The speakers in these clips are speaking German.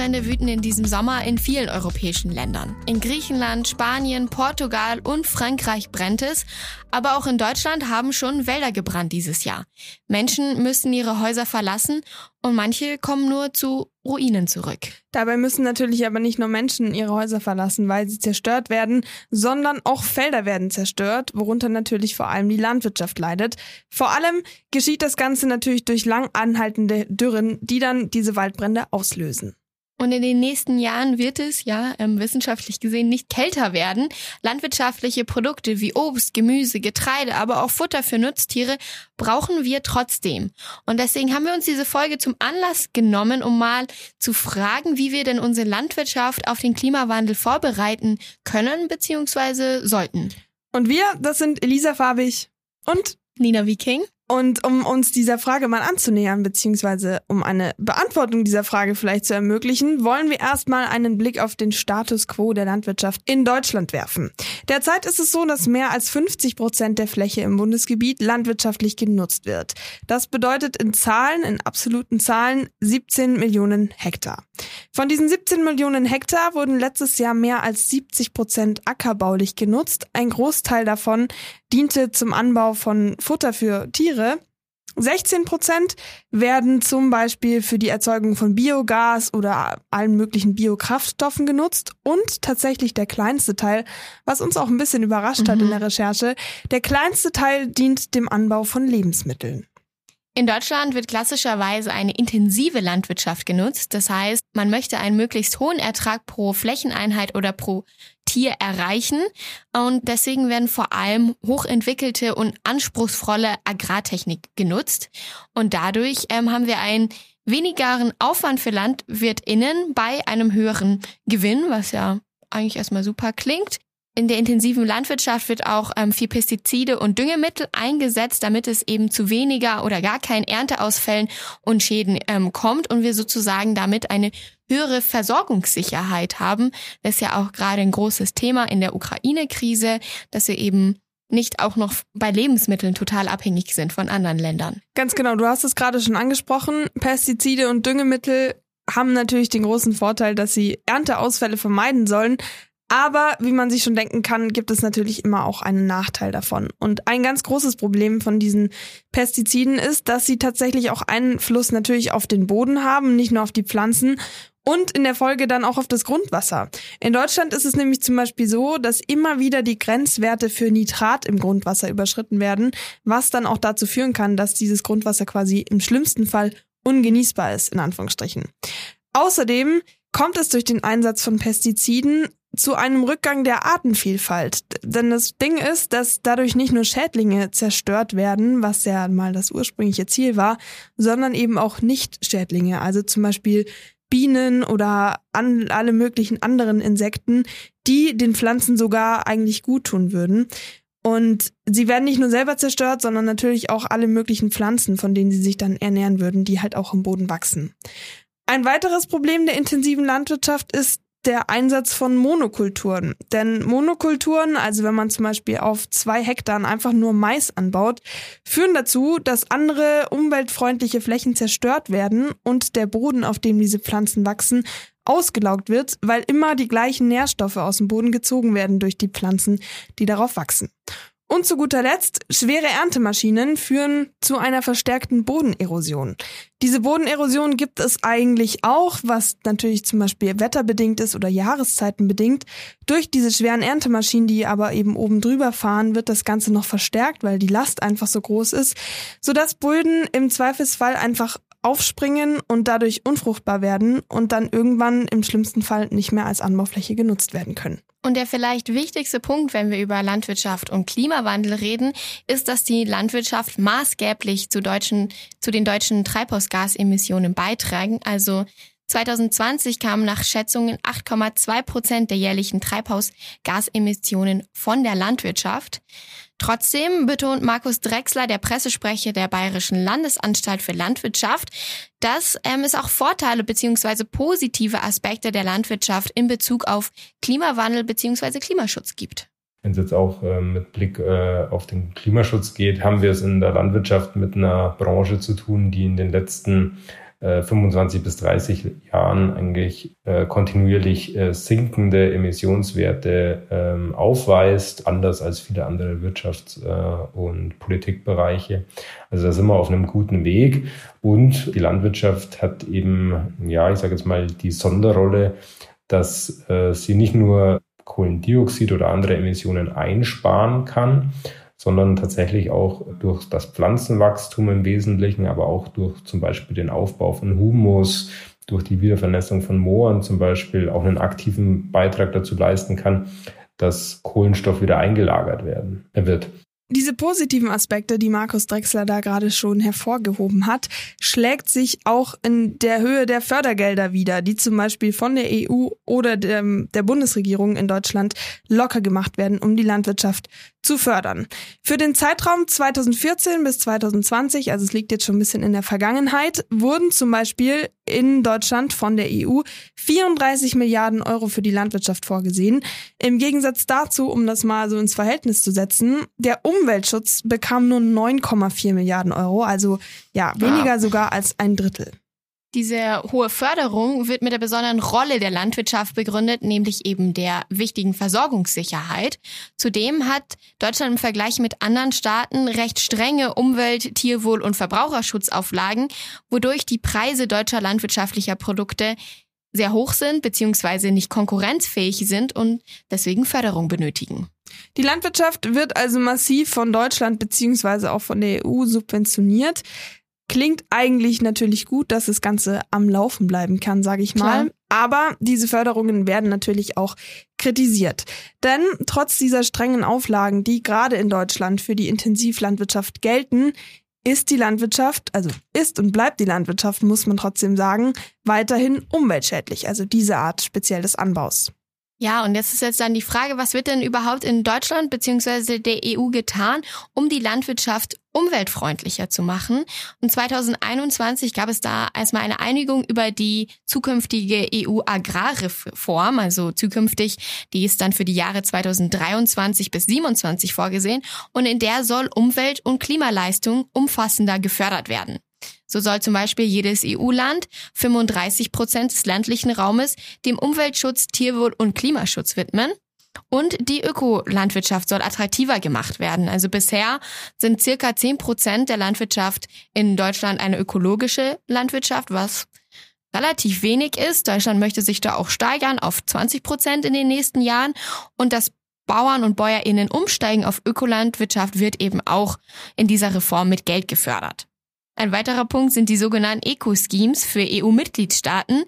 Waldbrände wüten in diesem Sommer in vielen europäischen Ländern. In Griechenland, Spanien, Portugal und Frankreich brennt es, aber auch in Deutschland haben schon Wälder gebrannt dieses Jahr. Menschen müssen ihre Häuser verlassen und manche kommen nur zu Ruinen zurück. Dabei müssen natürlich aber nicht nur Menschen ihre Häuser verlassen, weil sie zerstört werden, sondern auch Felder werden zerstört, worunter natürlich vor allem die Landwirtschaft leidet. Vor allem geschieht das Ganze natürlich durch lang anhaltende Dürren, die dann diese Waldbrände auslösen. Und in den nächsten Jahren wird es ja ähm, wissenschaftlich gesehen nicht kälter werden. Landwirtschaftliche Produkte wie Obst, Gemüse, Getreide, aber auch Futter für Nutztiere brauchen wir trotzdem. Und deswegen haben wir uns diese Folge zum Anlass genommen, um mal zu fragen, wie wir denn unsere Landwirtschaft auf den Klimawandel vorbereiten können bzw. sollten. Und wir, das sind Elisa Farbig und Nina Viking. Und um uns dieser Frage mal anzunähern, beziehungsweise um eine Beantwortung dieser Frage vielleicht zu ermöglichen, wollen wir erstmal einen Blick auf den Status quo der Landwirtschaft in Deutschland werfen. Derzeit ist es so, dass mehr als 50 Prozent der Fläche im Bundesgebiet landwirtschaftlich genutzt wird. Das bedeutet in Zahlen, in absoluten Zahlen, 17 Millionen Hektar. Von diesen 17 Millionen Hektar wurden letztes Jahr mehr als 70 Prozent ackerbaulich genutzt. Ein Großteil davon diente zum Anbau von Futter für Tiere. 16 Prozent werden zum Beispiel für die Erzeugung von Biogas oder allen möglichen Biokraftstoffen genutzt und tatsächlich der kleinste Teil, was uns auch ein bisschen überrascht mhm. hat in mhm. der Recherche, der kleinste Teil dient dem Anbau von Lebensmitteln. In Deutschland wird klassischerweise eine intensive Landwirtschaft genutzt. Das heißt, man möchte einen möglichst hohen Ertrag pro Flächeneinheit oder pro Tier erreichen. Und deswegen werden vor allem hochentwickelte und anspruchsvolle Agrartechnik genutzt. Und dadurch ähm, haben wir einen wenigeren Aufwand für LandwirtInnen bei einem höheren Gewinn, was ja eigentlich erstmal super klingt. In der intensiven Landwirtschaft wird auch ähm, viel Pestizide und Düngemittel eingesetzt, damit es eben zu weniger oder gar keinen Ernteausfällen und Schäden ähm, kommt und wir sozusagen damit eine höhere Versorgungssicherheit haben. Das ist ja auch gerade ein großes Thema in der Ukraine-Krise, dass wir eben nicht auch noch bei Lebensmitteln total abhängig sind von anderen Ländern. Ganz genau, du hast es gerade schon angesprochen. Pestizide und Düngemittel haben natürlich den großen Vorteil, dass sie Ernteausfälle vermeiden sollen. Aber wie man sich schon denken kann, gibt es natürlich immer auch einen Nachteil davon. Und ein ganz großes Problem von diesen Pestiziden ist, dass sie tatsächlich auch Einfluss natürlich auf den Boden haben, nicht nur auf die Pflanzen und in der Folge dann auch auf das Grundwasser. In Deutschland ist es nämlich zum Beispiel so, dass immer wieder die Grenzwerte für Nitrat im Grundwasser überschritten werden, was dann auch dazu führen kann, dass dieses Grundwasser quasi im schlimmsten Fall ungenießbar ist, in Anführungsstrichen. Außerdem kommt es durch den Einsatz von Pestiziden zu einem Rückgang der Artenvielfalt. Denn das Ding ist, dass dadurch nicht nur Schädlinge zerstört werden, was ja mal das ursprüngliche Ziel war, sondern eben auch Nicht-Schädlinge, also zum Beispiel Bienen oder an, alle möglichen anderen Insekten, die den Pflanzen sogar eigentlich gut tun würden. Und sie werden nicht nur selber zerstört, sondern natürlich auch alle möglichen Pflanzen, von denen sie sich dann ernähren würden, die halt auch im Boden wachsen. Ein weiteres Problem der intensiven Landwirtschaft ist der Einsatz von Monokulturen. Denn Monokulturen, also wenn man zum Beispiel auf zwei Hektar einfach nur Mais anbaut, führen dazu, dass andere umweltfreundliche Flächen zerstört werden und der Boden, auf dem diese Pflanzen wachsen, ausgelaugt wird, weil immer die gleichen Nährstoffe aus dem Boden gezogen werden durch die Pflanzen, die darauf wachsen. Und zu guter Letzt, schwere Erntemaschinen führen zu einer verstärkten Bodenerosion. Diese Bodenerosion gibt es eigentlich auch, was natürlich zum Beispiel wetterbedingt ist oder jahreszeitenbedingt. Durch diese schweren Erntemaschinen, die aber eben oben drüber fahren, wird das Ganze noch verstärkt, weil die Last einfach so groß ist, sodass Böden im Zweifelsfall einfach aufspringen und dadurch unfruchtbar werden und dann irgendwann im schlimmsten Fall nicht mehr als Anbaufläche genutzt werden können. Und der vielleicht wichtigste Punkt, wenn wir über Landwirtschaft und Klimawandel reden, ist, dass die Landwirtschaft maßgeblich zu, deutschen, zu den deutschen Treibhausgasemissionen beitragen. Also 2020 kamen nach Schätzungen 8,2 Prozent der jährlichen Treibhausgasemissionen von der Landwirtschaft. Trotzdem betont Markus Drexler, der Pressesprecher der Bayerischen Landesanstalt für Landwirtschaft, dass ähm, es auch Vorteile bzw. positive Aspekte der Landwirtschaft in Bezug auf Klimawandel bzw. Klimaschutz gibt. Wenn es jetzt auch äh, mit Blick äh, auf den Klimaschutz geht, haben wir es in der Landwirtschaft mit einer Branche zu tun, die in den letzten 25 äh, bis 30 Jahren eigentlich äh, kontinuierlich äh, sinkende Emissionswerte ähm, aufweist, anders als viele andere Wirtschafts- äh, und Politikbereiche. Also da sind wir auf einem guten Weg. Und die Landwirtschaft hat eben, ja, ich sage jetzt mal, die Sonderrolle, dass äh, sie nicht nur Kohlendioxid oder andere Emissionen einsparen kann, sondern tatsächlich auch durch das Pflanzenwachstum im Wesentlichen, aber auch durch zum Beispiel den Aufbau von Humus, durch die Wiedervernässung von Mooren zum Beispiel auch einen aktiven Beitrag dazu leisten kann, dass Kohlenstoff wieder eingelagert werden wird. Diese positiven Aspekte, die Markus Drexler da gerade schon hervorgehoben hat, schlägt sich auch in der Höhe der Fördergelder wieder, die zum Beispiel von der EU oder der, der Bundesregierung in Deutschland locker gemacht werden, um die Landwirtschaft zu fördern. Für den Zeitraum 2014 bis 2020, also es liegt jetzt schon ein bisschen in der Vergangenheit, wurden zum Beispiel in Deutschland von der EU 34 Milliarden Euro für die Landwirtschaft vorgesehen. Im Gegensatz dazu, um das mal so ins Verhältnis zu setzen, der Umweltschutz bekam nur 9,4 Milliarden Euro, also ja, weniger sogar als ein Drittel. Diese hohe Förderung wird mit der besonderen Rolle der Landwirtschaft begründet, nämlich eben der wichtigen Versorgungssicherheit. Zudem hat Deutschland im Vergleich mit anderen Staaten recht strenge Umwelt-, Tierwohl- und Verbraucherschutzauflagen, wodurch die Preise deutscher landwirtschaftlicher Produkte sehr hoch sind bzw. nicht konkurrenzfähig sind und deswegen Förderung benötigen. Die Landwirtschaft wird also massiv von Deutschland bzw. auch von der EU subventioniert. Klingt eigentlich natürlich gut, dass das Ganze am Laufen bleiben kann, sage ich mal. Klar. Aber diese Förderungen werden natürlich auch kritisiert. Denn trotz dieser strengen Auflagen, die gerade in Deutschland für die Intensivlandwirtschaft gelten, ist die Landwirtschaft, also ist und bleibt die Landwirtschaft, muss man trotzdem sagen, weiterhin umweltschädlich, also diese Art speziell des Anbaus. Ja, und jetzt ist jetzt dann die Frage, was wird denn überhaupt in Deutschland beziehungsweise der EU getan, um die Landwirtschaft umweltfreundlicher zu machen? Und 2021 gab es da erstmal eine Einigung über die zukünftige EU-Agrarreform, also zukünftig, die ist dann für die Jahre 2023 bis 2027 vorgesehen und in der soll Umwelt- und Klimaleistung umfassender gefördert werden. So soll zum Beispiel jedes EU-Land 35 Prozent des ländlichen Raumes dem Umweltschutz, Tierwohl und Klimaschutz widmen. Und die Ökolandwirtschaft soll attraktiver gemacht werden. Also bisher sind circa 10 Prozent der Landwirtschaft in Deutschland eine ökologische Landwirtschaft, was relativ wenig ist. Deutschland möchte sich da auch steigern auf 20 Prozent in den nächsten Jahren. Und das Bauern und BäuerInnen umsteigen auf Ökolandwirtschaft wird eben auch in dieser Reform mit Geld gefördert. Ein weiterer Punkt sind die sogenannten Eco-Schemes für EU-Mitgliedstaaten.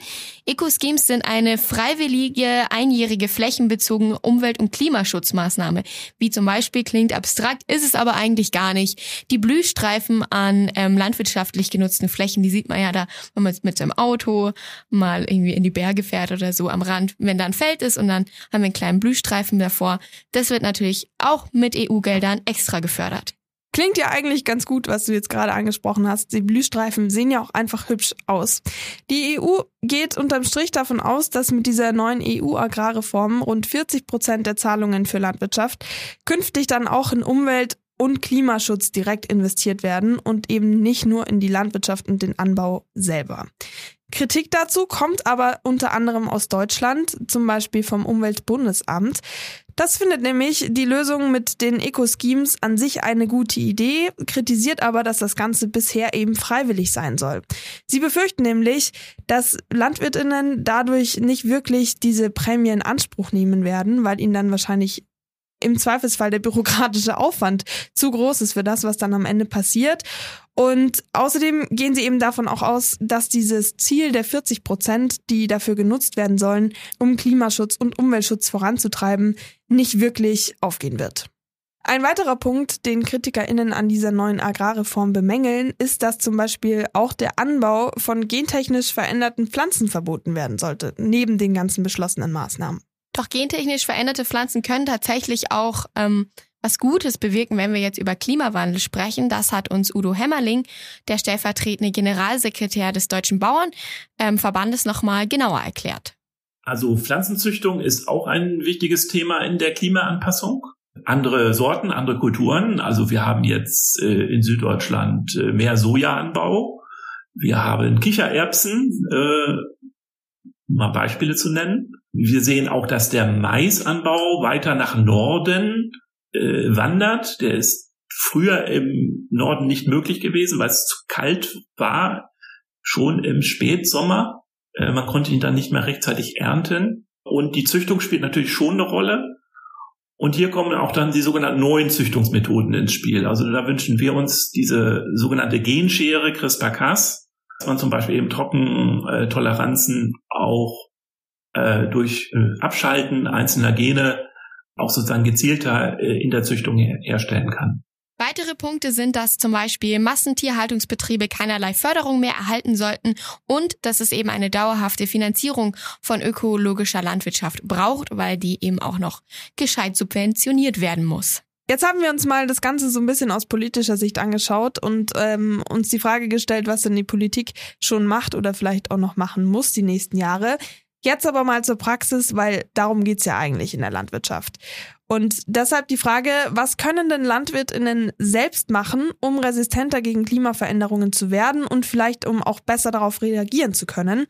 Eco-Schemes sind eine freiwillige, einjährige flächenbezogene Umwelt- und Klimaschutzmaßnahme. Wie zum Beispiel klingt abstrakt, ist es aber eigentlich gar nicht. Die Blühstreifen an ähm, landwirtschaftlich genutzten Flächen, die sieht man ja da, wenn man mit seinem Auto mal irgendwie in die Berge fährt oder so am Rand, wenn da ein Feld ist und dann haben wir einen kleinen Blühstreifen davor. Das wird natürlich auch mit EU-Geldern extra gefördert. Klingt ja eigentlich ganz gut, was du jetzt gerade angesprochen hast. Die Blühstreifen sehen ja auch einfach hübsch aus. Die EU geht unterm Strich davon aus, dass mit dieser neuen EU-Agrarreform rund 40 Prozent der Zahlungen für Landwirtschaft künftig dann auch in Umwelt und Klimaschutz direkt investiert werden und eben nicht nur in die Landwirtschaft und den Anbau selber. Kritik dazu kommt aber unter anderem aus Deutschland, zum Beispiel vom Umweltbundesamt. Das findet nämlich die Lösung mit den Eco-Schemes an sich eine gute Idee, kritisiert aber, dass das Ganze bisher eben freiwillig sein soll. Sie befürchten nämlich, dass Landwirtinnen dadurch nicht wirklich diese Prämie in Anspruch nehmen werden, weil ihnen dann wahrscheinlich im Zweifelsfall der bürokratische Aufwand zu groß ist für das, was dann am Ende passiert. Und außerdem gehen sie eben davon auch aus, dass dieses Ziel der 40 Prozent, die dafür genutzt werden sollen, um Klimaschutz und Umweltschutz voranzutreiben, nicht wirklich aufgehen wird. Ein weiterer Punkt, den KritikerInnen an dieser neuen Agrarreform bemängeln, ist, dass zum Beispiel auch der Anbau von gentechnisch veränderten Pflanzen verboten werden sollte, neben den ganzen beschlossenen Maßnahmen. Doch gentechnisch veränderte Pflanzen können tatsächlich auch ähm, was Gutes bewirken, wenn wir jetzt über Klimawandel sprechen. Das hat uns Udo Hämmerling, der stellvertretende Generalsekretär des Deutschen Bauernverbandes, ähm, nochmal genauer erklärt. Also Pflanzenzüchtung ist auch ein wichtiges Thema in der Klimaanpassung. Andere Sorten, andere Kulturen. Also wir haben jetzt äh, in Süddeutschland äh, mehr Sojaanbau. Wir haben Kichererbsen, äh, mal Beispiele zu nennen. Wir sehen auch, dass der Maisanbau weiter nach Norden äh, wandert. Der ist früher im Norden nicht möglich gewesen, weil es zu kalt war, schon im Spätsommer. Äh, man konnte ihn dann nicht mehr rechtzeitig ernten. Und die Züchtung spielt natürlich schon eine Rolle. Und hier kommen auch dann die sogenannten neuen Züchtungsmethoden ins Spiel. Also da wünschen wir uns diese sogenannte Genschere CRISPR-Cas, dass man zum Beispiel eben Trockentoleranzen auch äh, durch äh, Abschalten einzelner Gene auch sozusagen gezielter äh, in der Züchtung her herstellen kann. Weitere Punkte sind, dass zum Beispiel Massentierhaltungsbetriebe keinerlei Förderung mehr erhalten sollten und dass es eben eine dauerhafte Finanzierung von ökologischer Landwirtschaft braucht, weil die eben auch noch gescheit subventioniert werden muss. Jetzt haben wir uns mal das Ganze so ein bisschen aus politischer Sicht angeschaut und ähm, uns die Frage gestellt, was denn die Politik schon macht oder vielleicht auch noch machen muss die nächsten Jahre. Jetzt aber mal zur Praxis, weil darum geht's ja eigentlich in der Landwirtschaft. Und deshalb die Frage, was können denn Landwirtinnen selbst machen, um resistenter gegen Klimaveränderungen zu werden und vielleicht um auch besser darauf reagieren zu können?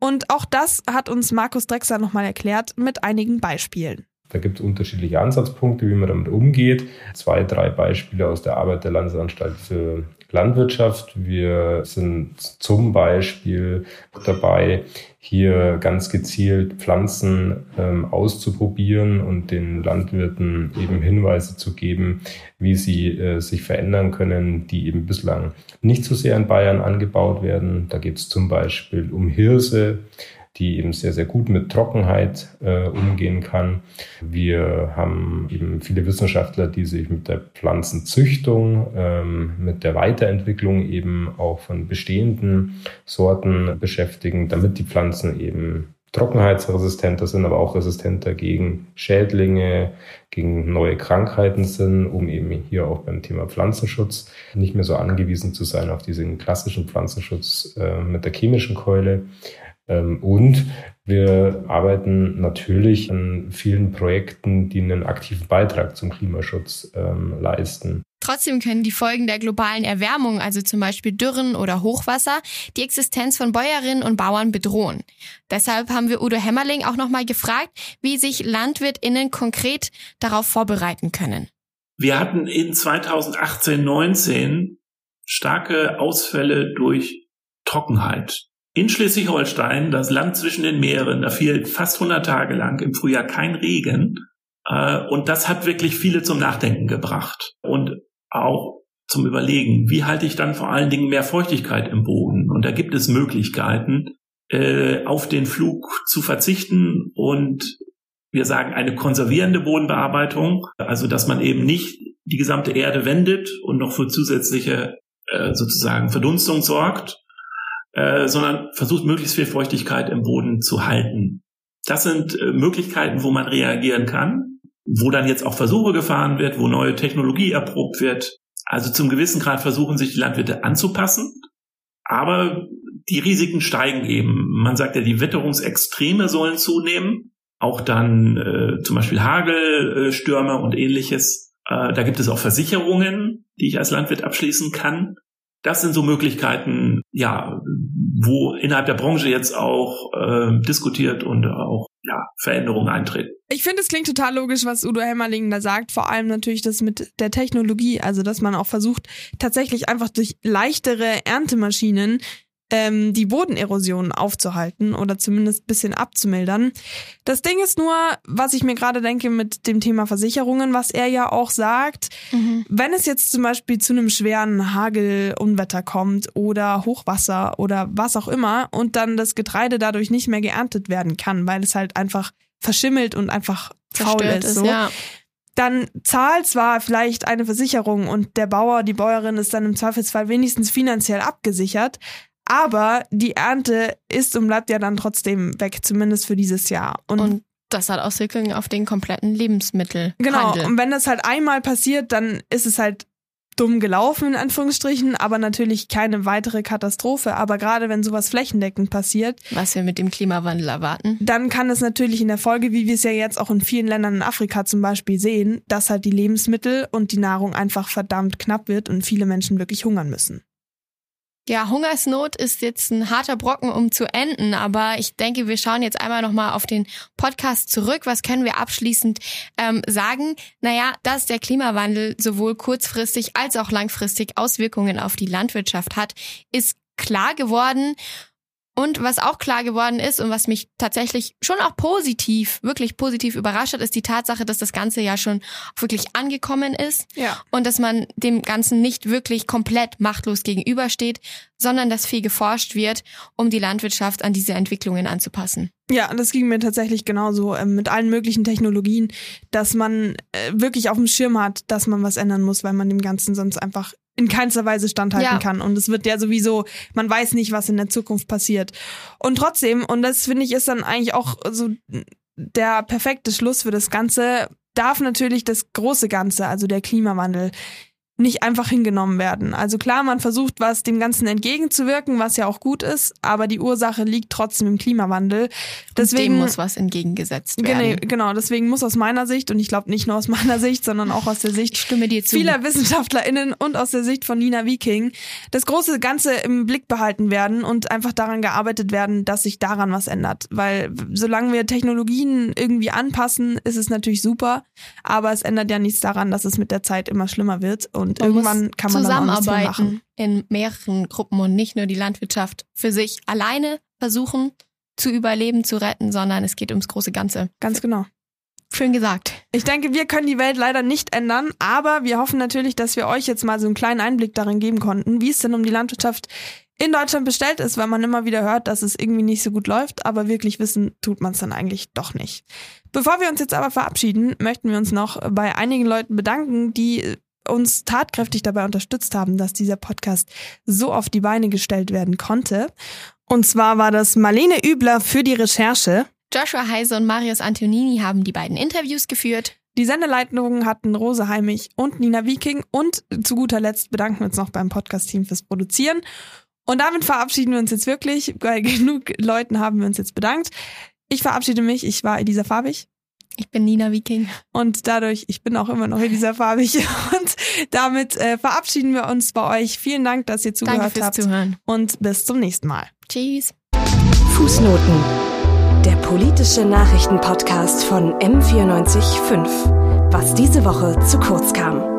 Und auch das hat uns Markus Drexler nochmal erklärt mit einigen Beispielen. Da gibt es unterschiedliche Ansatzpunkte, wie man damit umgeht. Zwei, drei Beispiele aus der Arbeit der Landesanstalt für Landwirtschaft. Wir sind zum Beispiel dabei, hier ganz gezielt Pflanzen ähm, auszuprobieren und den Landwirten eben Hinweise zu geben, wie sie äh, sich verändern können, die eben bislang nicht so sehr in Bayern angebaut werden. Da geht es zum Beispiel um Hirse, die eben sehr, sehr gut mit Trockenheit äh, umgehen kann. Wir haben eben viele Wissenschaftler, die sich mit der Pflanzenzüchtung, ähm, mit der Weiterentwicklung eben auch von bestehenden Sorten beschäftigen, damit die Pflanzen eben trockenheitsresistenter sind, aber auch resistenter gegen Schädlinge, gegen neue Krankheiten sind, um eben hier auch beim Thema Pflanzenschutz nicht mehr so angewiesen zu sein auf diesen klassischen Pflanzenschutz äh, mit der chemischen Keule. Ähm, und wir arbeiten natürlich an vielen Projekten, die einen aktiven Beitrag zum Klimaschutz ähm, leisten. Trotzdem können die Folgen der globalen Erwärmung, also zum Beispiel Dürren oder Hochwasser, die Existenz von Bäuerinnen und Bauern bedrohen. Deshalb haben wir Udo Hämmerling auch nochmal gefragt, wie sich LandwirtInnen konkret darauf vorbereiten können. Wir hatten in 2018, 19 starke Ausfälle durch Trockenheit. In Schleswig-Holstein, das Land zwischen den Meeren, da fiel fast 100 Tage lang im Frühjahr kein Regen. Äh, und das hat wirklich viele zum Nachdenken gebracht und auch zum Überlegen, wie halte ich dann vor allen Dingen mehr Feuchtigkeit im Boden? Und da gibt es Möglichkeiten, äh, auf den Flug zu verzichten und wir sagen eine konservierende Bodenbearbeitung, also dass man eben nicht die gesamte Erde wendet und noch für zusätzliche äh, sozusagen Verdunstung sorgt, äh, sondern versucht möglichst viel Feuchtigkeit im Boden zu halten. Das sind äh, Möglichkeiten, wo man reagieren kann, wo dann jetzt auch Versuche gefahren wird, wo neue Technologie erprobt wird. Also zum gewissen Grad versuchen sich die Landwirte anzupassen, aber die Risiken steigen eben. Man sagt ja, die Witterungsextreme sollen zunehmen, auch dann äh, zum Beispiel Hagelstürme und ähnliches. Äh, da gibt es auch Versicherungen, die ich als Landwirt abschließen kann. Das sind so Möglichkeiten, ja, wo innerhalb der Branche jetzt auch äh, diskutiert und auch ja, Veränderungen eintreten. Ich finde, es klingt total logisch, was Udo Hämmerling da sagt. Vor allem natürlich das mit der Technologie, also dass man auch versucht, tatsächlich einfach durch leichtere Erntemaschinen ähm, die Bodenerosion aufzuhalten oder zumindest bisschen abzumildern. Das Ding ist nur, was ich mir gerade denke mit dem Thema Versicherungen, was er ja auch sagt, mhm. wenn es jetzt zum Beispiel zu einem schweren Hagelunwetter kommt oder Hochwasser oder was auch immer und dann das Getreide dadurch nicht mehr geerntet werden kann, weil es halt einfach verschimmelt und einfach faul ist. ist so. ja dann zahlt zwar vielleicht eine Versicherung und der Bauer, die Bäuerin ist dann im Zweifelsfall wenigstens finanziell abgesichert, aber die Ernte ist und bleibt ja dann trotzdem weg, zumindest für dieses Jahr. Und, und das hat Auswirkungen auf den kompletten Lebensmittel. Genau. Und wenn das halt einmal passiert, dann ist es halt dumm gelaufen, in Anführungsstrichen, aber natürlich keine weitere Katastrophe. Aber gerade wenn sowas flächendeckend passiert. Was wir mit dem Klimawandel erwarten. Dann kann es natürlich in der Folge, wie wir es ja jetzt auch in vielen Ländern in Afrika zum Beispiel sehen, dass halt die Lebensmittel und die Nahrung einfach verdammt knapp wird und viele Menschen wirklich hungern müssen. Ja, Hungersnot ist jetzt ein harter Brocken, um zu enden, aber ich denke, wir schauen jetzt einmal nochmal auf den Podcast zurück. Was können wir abschließend ähm, sagen? Naja, dass der Klimawandel sowohl kurzfristig als auch langfristig Auswirkungen auf die Landwirtschaft hat, ist klar geworden. Und was auch klar geworden ist und was mich tatsächlich schon auch positiv, wirklich positiv überrascht hat, ist die Tatsache, dass das Ganze ja schon wirklich angekommen ist. Ja. Und dass man dem Ganzen nicht wirklich komplett machtlos gegenübersteht, sondern dass viel geforscht wird, um die Landwirtschaft an diese Entwicklungen anzupassen. Ja, das ging mir tatsächlich genauso ähm, mit allen möglichen Technologien, dass man äh, wirklich auf dem Schirm hat, dass man was ändern muss, weil man dem Ganzen sonst einfach in keinster Weise standhalten ja. kann. Und es wird ja sowieso, man weiß nicht, was in der Zukunft passiert. Und trotzdem, und das finde ich ist dann eigentlich auch so der perfekte Schluss für das Ganze, darf natürlich das große Ganze, also der Klimawandel, nicht einfach hingenommen werden. Also klar, man versucht, was dem Ganzen entgegenzuwirken, was ja auch gut ist, aber die Ursache liegt trotzdem im Klimawandel. Deswegen dem muss was entgegengesetzt werden. Genau, deswegen muss aus meiner Sicht, und ich glaube nicht nur aus meiner Sicht, sondern auch aus der Sicht vieler WissenschaftlerInnen und aus der Sicht von Nina Viking, das große Ganze im Blick behalten werden und einfach daran gearbeitet werden, dass sich daran was ändert. Weil solange wir Technologien irgendwie anpassen, ist es natürlich super, aber es ändert ja nichts daran, dass es mit der Zeit immer schlimmer wird. Und und man irgendwann kann man zusammenarbeiten in mehreren Gruppen und nicht nur die Landwirtschaft für sich alleine versuchen zu überleben, zu retten, sondern es geht ums große Ganze. Ganz genau. Schön gesagt. Ich denke, wir können die Welt leider nicht ändern, aber wir hoffen natürlich, dass wir euch jetzt mal so einen kleinen Einblick darin geben konnten, wie es denn um die Landwirtschaft in Deutschland bestellt ist, weil man immer wieder hört, dass es irgendwie nicht so gut läuft, aber wirklich wissen tut man es dann eigentlich doch nicht. Bevor wir uns jetzt aber verabschieden, möchten wir uns noch bei einigen Leuten bedanken, die uns tatkräftig dabei unterstützt haben, dass dieser Podcast so auf die Beine gestellt werden konnte. Und zwar war das Marlene Übler für die Recherche. Joshua Heise und Marius Antonini haben die beiden Interviews geführt. Die Sendeleitungen hatten Rose Heimich und Nina Viking und zu guter Letzt bedanken wir uns noch beim Podcast-Team fürs Produzieren. Und damit verabschieden wir uns jetzt wirklich, weil genug Leuten haben wir uns jetzt bedankt. Ich verabschiede mich, ich war Elisa Farbig. Ich bin Nina Viking. Und dadurch, ich bin auch immer noch Elisa Farbig. Und damit äh, verabschieden wir uns bei euch. Vielen Dank, dass ihr zugehört Danke fürs habt. Zuhören. Und bis zum nächsten Mal. Tschüss. Fußnoten. Der politische Nachrichtenpodcast von M945. Was diese Woche zu kurz kam.